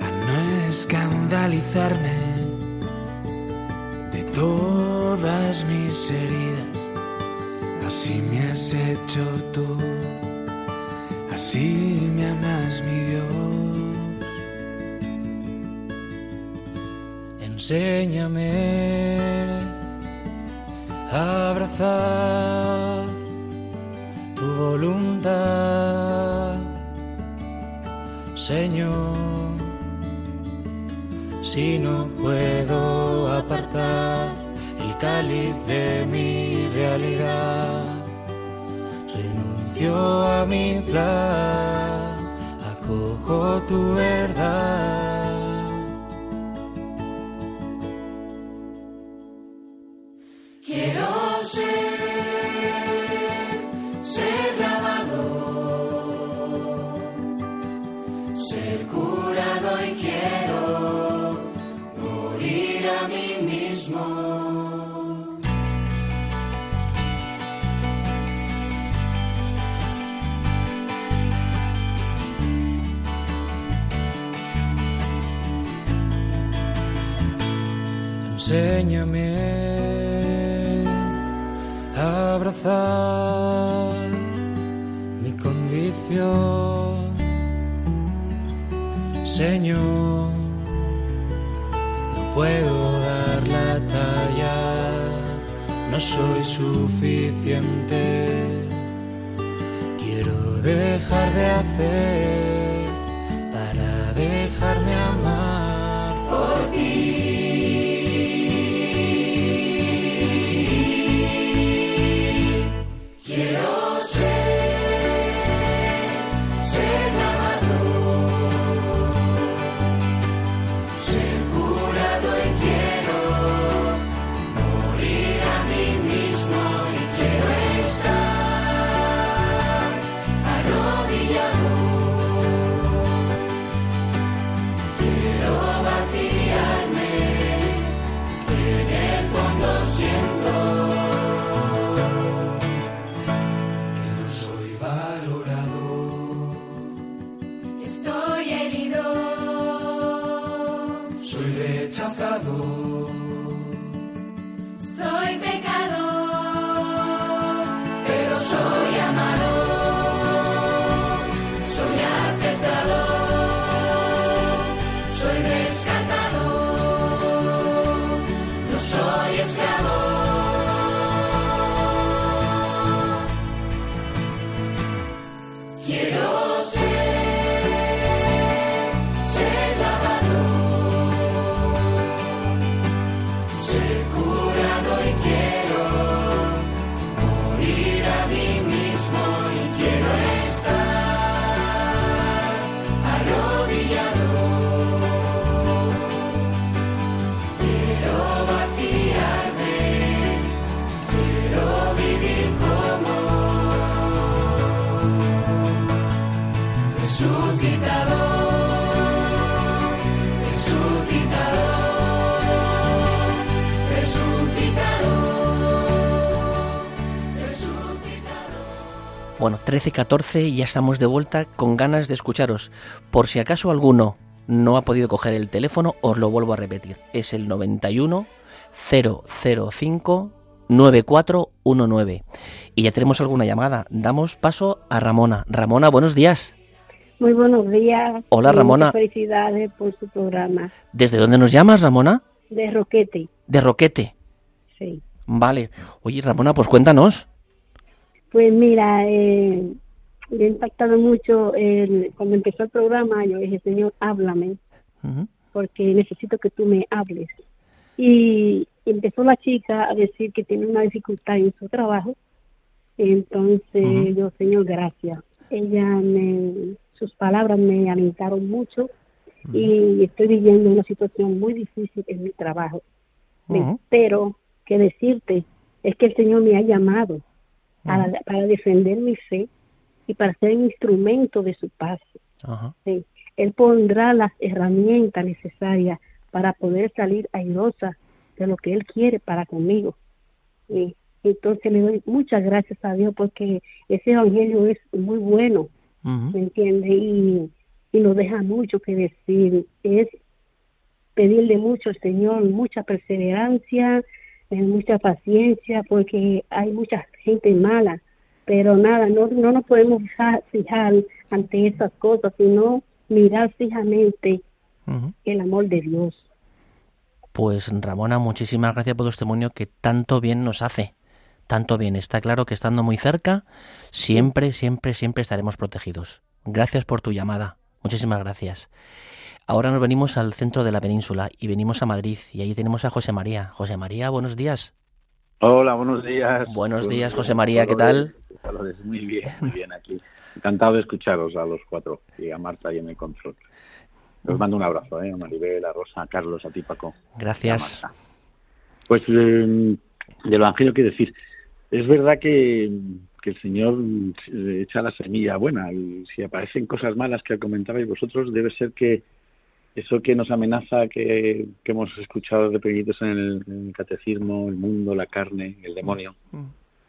a no escandalizarme de todas mis heridas. Así me has hecho tú, así me amas mi Dios. Enséñame a abrazar tu voluntad, Señor. Si no puedo apartar el cáliz de mi realidad, renuncio a mi plan, acojo tu verdad. Mi condición, Señor. No puedo dar la talla, no soy suficiente. Quiero dejar de hacer para dejarme Bueno, 13 14 y ya estamos de vuelta con ganas de escucharos. Por si acaso alguno no ha podido coger el teléfono, os lo vuelvo a repetir. Es el 91 005 9419. Y ya tenemos alguna llamada. Damos paso a Ramona. Ramona, buenos días. Muy buenos días. Hola, Ramona. Felicidades por su programa. ¿Desde dónde nos llamas, Ramona? De Roquete, De Roquete. sí. Vale. Oye, Ramona, pues cuéntanos. Pues mira, eh, me ha impactado mucho el, cuando empezó el programa. Yo dije, Señor, háblame, porque necesito que tú me hables. Y empezó la chica a decir que tiene una dificultad en su trabajo. Entonces, Ujú. yo, Señor, gracias. Ella me, sus palabras me alentaron mucho y estoy viviendo una situación muy difícil en mi trabajo. Pero que decirte es que el Señor me ha llamado para, para defender mi fe y para ser un instrumento de su paz. Ajá. Sí. Él pondrá las herramientas necesarias para poder salir airosa de lo que Él quiere para conmigo. Sí. Entonces le doy muchas gracias a Dios porque ese evangelio es muy bueno. ¿me entiende? Y, y nos deja mucho que decir. Es pedirle mucho al Señor, mucha perseverancia, eh, mucha paciencia, porque hay mucha gente mala. Pero nada, no, no nos podemos fijar, fijar ante esas cosas, sino mirar fijamente el amor de Dios. Pues Ramona, muchísimas gracias por tu testimonio que tanto bien nos hace. Tanto bien. Está claro que estando muy cerca, siempre, siempre, siempre estaremos protegidos. Gracias por tu llamada. Muchísimas gracias. Ahora nos venimos al centro de la península y venimos a Madrid y ahí tenemos a José María. José María, buenos días. Hola, buenos días. Buenos días, José María, ¿qué tal? Muy bien, muy bien aquí. Encantado de escucharos a los cuatro y a Marta y en el control. Os mando un abrazo, ¿eh? A Maribel, a Rosa, a Carlos, a ti, Paco. Gracias. Pues eh, del Evangelio quiero decir, es verdad que, que el Señor echa la semilla buena y si aparecen cosas malas que comentabais vosotros, debe ser que, eso que nos amenaza, que, que hemos escuchado de pequeñitos en el, en el catecismo, el mundo, la carne, el demonio,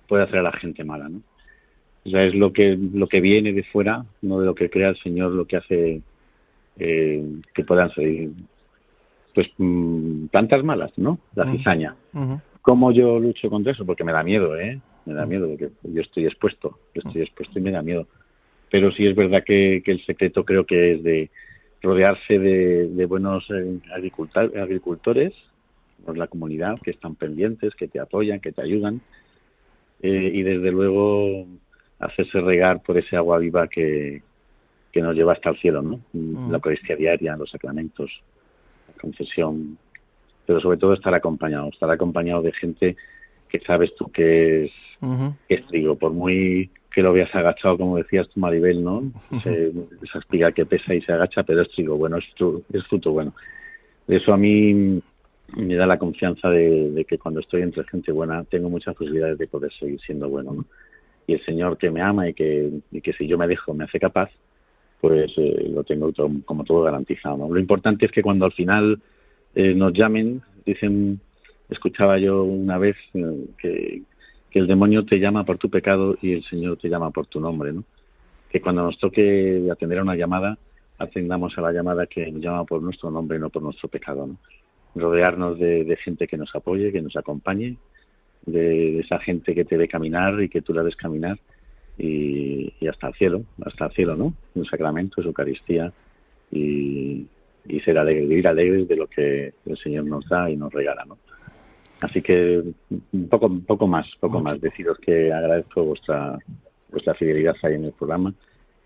puede hacer a la gente mala, ¿no? O sea, es lo que, lo que viene de fuera, no de lo que crea el Señor, lo que hace eh, que puedan salir pues mm, plantas malas, ¿no? La Mm. cizaña. ¿Cómo yo lucho contra eso? Porque me da miedo, ¿eh? Me da Mm. miedo, porque yo estoy expuesto, yo estoy expuesto y me da miedo. Pero sí es verdad que, que el secreto creo que es de rodearse de, de buenos eh, agricultores, por la comunidad, que están pendientes, que te apoyan, que te ayudan, eh, y desde luego hacerse regar por ese agua viva que, que nos lleva hasta el cielo, ¿no? Mm. La Eucaristía diaria, los sacramentos, la confesión, pero sobre todo estar acompañado, estar acompañado de gente que sabes tú que es, Ujú. que es trigo, por muy que lo veas agachado, como decías tú, Maribel, ¿no? Ese- esa espiga que pesa y se agacha, pero es trigo bueno, es, fru- es fruto bueno. Eso a mí me da la confianza de, de que cuando estoy entre gente buena tengo muchas posibilidades de poder seguir siendo bueno, ¿no? Y el Señor que me ama y que, y que si yo me dejo me hace capaz, pues eh, lo tengo to- como todo garantizado. ¿no? Lo importante es que cuando al final eh, nos llamen, dicen, escuchaba yo una vez eh, que, el demonio te llama por tu pecado y el Señor te llama por tu nombre, ¿no? Que cuando nos toque atender a una llamada, atendamos a la llamada que nos llama por nuestro nombre y no por nuestro pecado, ¿no? Rodearnos de, gente que nos apoye, que nos acompañe, de, esa gente que te ve caminar y que tú la ves caminar y, hasta el cielo, hasta el cielo, ¿no? Un sacramento, es Eucaristía y, y ser alegre, vivir alegres de lo que el Señor nos da y nos regala, ¿no? Así que un poco, poco más, poco más. Deciros que agradezco vuestra vuestra fidelidad ahí en el programa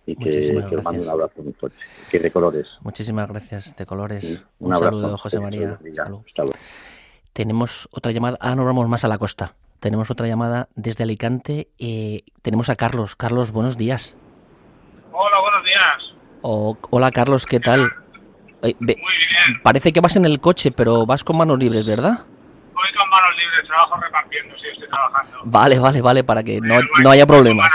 y que, Muchísimas que os mando un abrazo muy fuerte. Que de colores. Muchísimas gracias, de colores. Sí, Un, un abrazo. saludo, José María. Hasta luego. Hasta luego. Tenemos otra llamada. Ah, nos vamos más a la costa. Tenemos otra llamada desde Alicante. Eh, tenemos a Carlos. Carlos, buenos días. Hola, buenos días. Hola, Carlos, ¿qué tal? Eh, ve- Muy bien. parece que vas en el coche, pero vas con manos libres, ¿verdad? Voy con manos libres, trabajo repartiendo, sí, estoy trabajando. Vale, vale, vale, para que no, no haya problemas.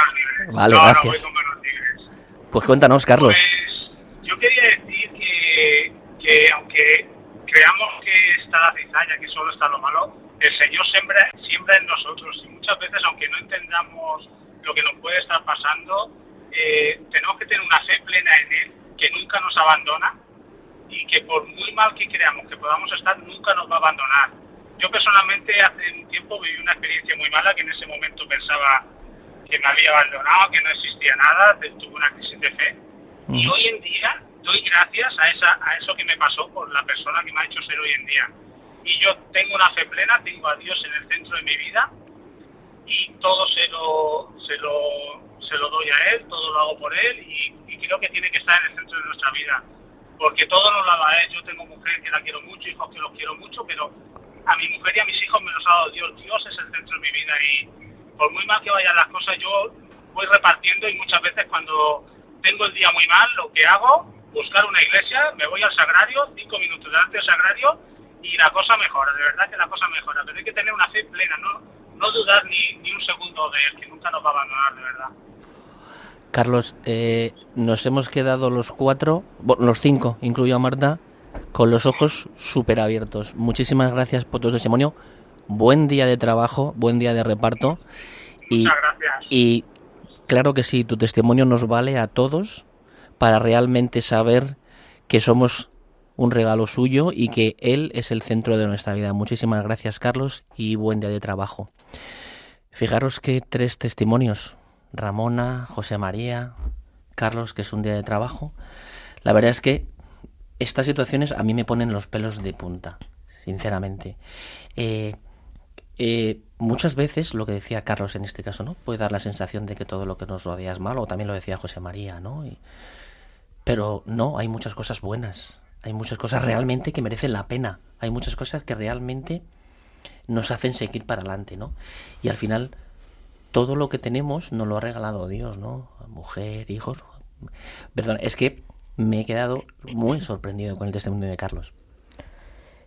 Vale, no, No, gracias. voy con manos libres. Pues cuéntanos, Carlos. Pues yo quería decir que, que aunque creamos que está la cizaña, que solo está lo malo, el Señor siembra, siembra en nosotros. Y muchas veces, aunque no entendamos lo que nos puede estar pasando, eh, tenemos que tener una fe plena en Él, que nunca nos abandona y que por muy mal que creamos que podamos estar, nunca nos va a abandonar. Yo personalmente hace un tiempo viví una experiencia muy mala que en ese momento pensaba que me había abandonado, que no existía nada, tuve una crisis de fe. Y hoy en día doy gracias a, esa, a eso que me pasó por la persona que me ha hecho ser hoy en día. Y yo tengo una fe plena, tengo a Dios en el centro de mi vida y todo se lo, se lo, se lo doy a Él, todo lo hago por Él y, y creo que tiene que estar en el centro de nuestra vida. Porque todo nos lo ha dado a Él. Yo tengo mujer que la quiero mucho, hijos que los quiero mucho, pero a mi mujer y a mis hijos me los ha dado Dios. Dios es el centro de mi vida y por muy mal que vayan las cosas, yo voy repartiendo y muchas veces cuando tengo el día muy mal, lo que hago, buscar una iglesia, me voy al sagrario, cinco minutos delante del sagrario y la cosa mejora, de verdad que la cosa mejora, pero hay que tener una fe plena, no, no dudar ni, ni un segundo de él, que nunca nos va a abandonar, de verdad. Carlos, eh, nos hemos quedado los cuatro, los cinco, incluyo a Marta, con los ojos súper abiertos. Muchísimas gracias por tu testimonio. Buen día de trabajo, buen día de reparto. Y, Muchas gracias. y claro que sí, tu testimonio nos vale a todos para realmente saber que somos un regalo suyo y que Él es el centro de nuestra vida. Muchísimas gracias, Carlos, y buen día de trabajo. Fijaros que tres testimonios. Ramona, José María, Carlos, que es un día de trabajo. La verdad es que estas situaciones a mí me ponen los pelos de punta, sinceramente. Eh, eh, muchas veces lo que decía Carlos en este caso, ¿no? Puede dar la sensación de que todo lo que nos rodea es malo, o también lo decía José María, ¿no? Pero no, hay muchas cosas buenas, hay muchas cosas realmente que merecen la pena, hay muchas cosas que realmente nos hacen seguir para adelante, ¿no? Y al final todo lo que tenemos nos lo ha regalado Dios, ¿no? Mujer, hijos. Perdón, es que me he quedado muy sorprendido con el testimonio de Carlos.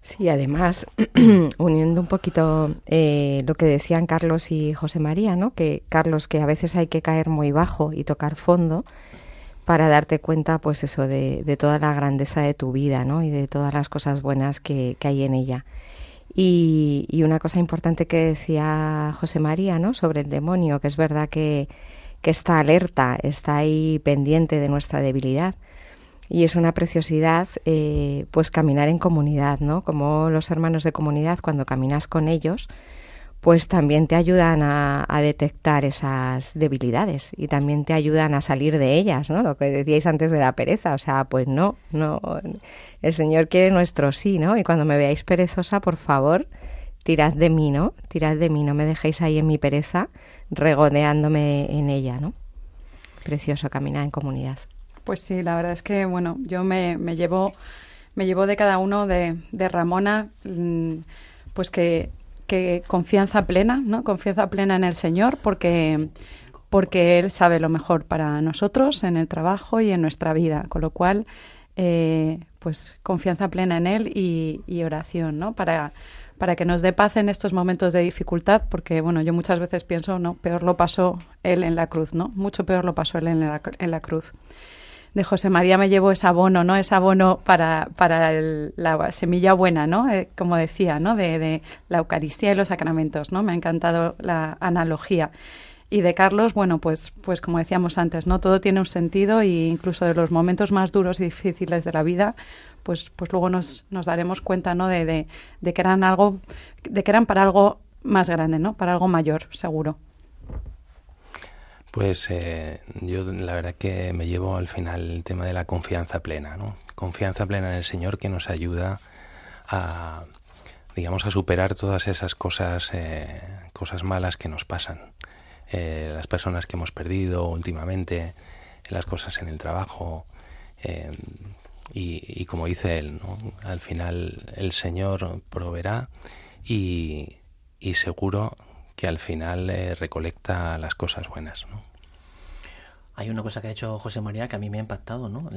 Sí, además, uniendo un poquito eh, lo que decían Carlos y José María, ¿no? Que Carlos, que a veces hay que caer muy bajo y tocar fondo para darte cuenta, pues eso, de, toda la grandeza de tu vida, ¿no? Y de todas las cosas buenas que, hay en ella. Y, una cosa importante que decía José María, ¿no? Sobre el demonio, que es verdad que está alerta, está ahí pendiente de nuestra debilidad. Y es una preciosidad, eh, pues caminar en comunidad, ¿no? Como los hermanos de comunidad, cuando caminas con ellos, pues también te ayudan a, a, detectar esas debilidades y también te ayudan a salir de ellas, ¿no? Lo que decíais antes de la pereza, o sea, pues no, no, el Señor quiere nuestro sí, ¿no? Y cuando me veáis perezosa, por favor, tirad de mí, ¿no? Tirad de mí, no me dejéis ahí en mi pereza regodeándome en ella, ¿no? Precioso caminar en comunidad. Pues sí, la verdad es que, bueno, yo me, me llevo me llevo de cada uno de, de Ramona, pues que que confianza plena, ¿no? Confianza plena en el Señor porque porque él sabe lo mejor para nosotros en el trabajo y en nuestra vida, con lo cual eh, pues confianza plena en él y, y, oración, ¿no? Para para que nos dé paz en estos momentos de dificultad, porque bueno, yo muchas veces pienso, no, peor lo pasó él en la cruz, ¿no? Mucho peor lo pasó él en la, en la cruz de José María me llevo ese abono, ¿no? Ese abono para, para el, la semilla buena, ¿no? Eh, como decía, ¿no? De, de, la Eucaristía y los sacramentos, ¿no? Me ha encantado la analogía. Y de Carlos, bueno, pues, pues como decíamos antes, ¿no? Todo tiene un sentido e incluso de los momentos más duros y difíciles de la vida, pues, pues luego nos, nos daremos cuenta, ¿no? De, de, de que eran algo, de que eran para algo más grande, ¿no? Para algo mayor, seguro. Pues eh, yo la verdad que me llevo al final el tema de la confianza plena, ¿no? Confianza plena en el Señor que nos ayuda a, digamos, a superar todas esas cosas, eh, cosas malas que nos pasan. Eh, las personas que hemos perdido últimamente, las cosas en el trabajo. Eh, y, como dice él, ¿no? al final el Señor proveerá y, y seguro que al final eh, recolecta las cosas buenas. ¿no? Hay una cosa que ha hecho José María que a mí me ha impactado, ¿no?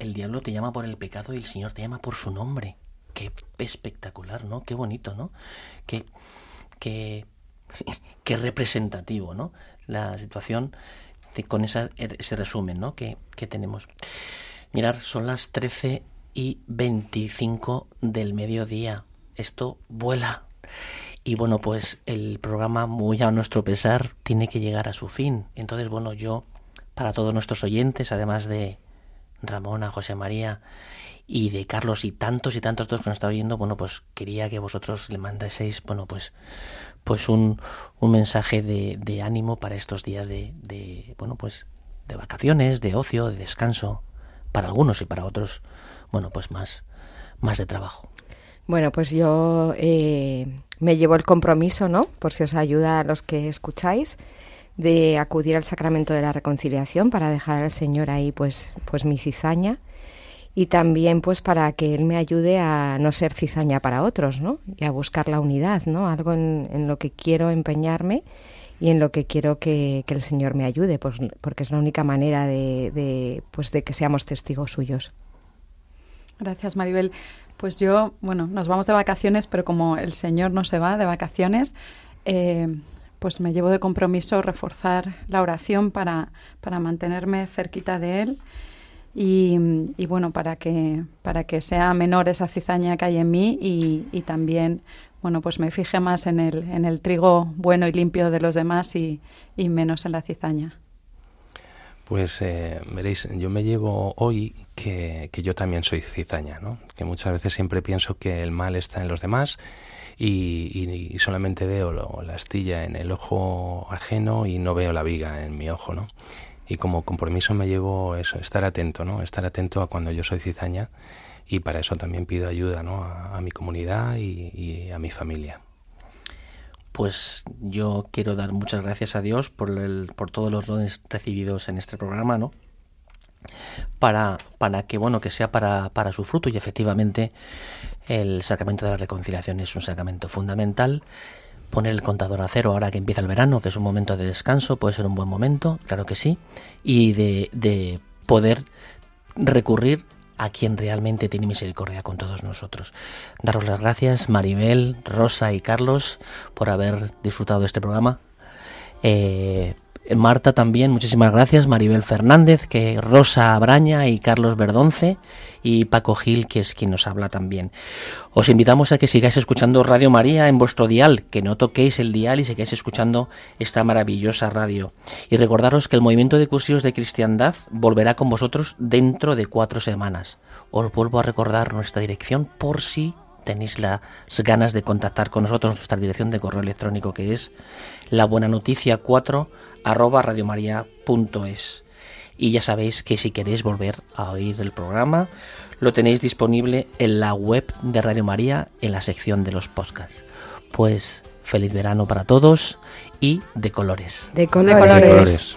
El, diablo te llama por el pecado y el Señor te llama por su nombre. Qué espectacular, ¿no? Qué bonito, ¿no? Qué, representativo, ¿no? La situación con ese resumen, ¿no? Que, que tenemos. Mirar, son las 13 y 25 del mediodía. Esto vuela. Y bueno, pues el programa, muy a nuestro pesar, tiene que llegar a su fin. Entonces, bueno, yo, para todos nuestros oyentes, además de Ramona, José María y de Carlos y tantos y tantos otros que nos está oyendo, bueno, pues quería que vosotros le mandaseis, bueno, pues, pues un, un mensaje de, de, ánimo para estos días de, de, bueno, pues de vacaciones, de ocio, de descanso, para algunos y para otros, bueno, pues más, más de trabajo. Bueno, pues yo eh, me llevo el compromiso, ¿no? Por si os ayuda a los que escucháis, de acudir al sacramento de la reconciliación para dejar al Señor ahí, pues, pues mi cizaña y también, pues, para que Él me ayude a no ser cizaña para otros, ¿no? Y a buscar la unidad, ¿no? Algo en, en lo que quiero empeñarme y en lo que quiero que, que el Señor me ayude, pues, porque es la única manera de, de, pues, de que seamos testigos suyos. Gracias, Maribel. Pues yo, bueno, nos vamos de vacaciones, pero como el Señor no se va de vacaciones, eh, pues me llevo de compromiso reforzar la oración para, para mantenerme cerquita de Él y, y, bueno, para que, para que sea menor esa cizaña que hay en mí y, y también, bueno, pues me fije más en el, en el trigo bueno y limpio de los demás y, y menos en la cizaña. Pues eh, veréis, yo me llevo hoy que, que, yo también soy cizaña, ¿no? Que muchas veces siempre pienso que el mal está en los demás y, y, solamente veo lo, la astilla en el ojo ajeno y no veo la viga en mi ojo, ¿no? Y como compromiso me llevo eso, estar atento, ¿no? Estar atento a cuando yo soy cizaña y para eso también pido ayuda, ¿no? A, a mi comunidad y, y a mi familia pues yo quiero dar muchas gracias a Dios por, el, por todos los dones recibidos en este programa, ¿no? Para, para que, bueno, que sea para, para su fruto y efectivamente el sacramento de la reconciliación es un sacramento fundamental. Poner el contador a cero ahora que empieza el verano, que es un momento de descanso, puede ser un buen momento, claro que sí, y de, de poder recurrir a quien realmente tiene misericordia con todos nosotros. Daros las gracias, Maribel, Rosa y Carlos, por haber disfrutado de este programa. Eh, Marta también, muchísimas gracias. Maribel Fernández, que Rosa Abraña y Carlos Verdonce y Paco Gil, que es quien nos habla también. Os invitamos a que sigáis escuchando Radio María en vuestro dial, que no toquéis el dial y sigáis escuchando esta maravillosa radio. Y recordaros que el movimiento de cursillos de cristiandad volverá con vosotros dentro de cuatro semanas. Os vuelvo a recordar nuestra dirección por si tenéis las ganas de contactar con nosotros, nuestra dirección de correo electrónico que es la buena noticia 4 arroba radiomaria.es. Y ya sabéis que si queréis volver a oír el programa, lo tenéis disponible en la web de Radio María en la sección de los podcasts. Pues feliz verano para todos y de colores. De colores. De colores.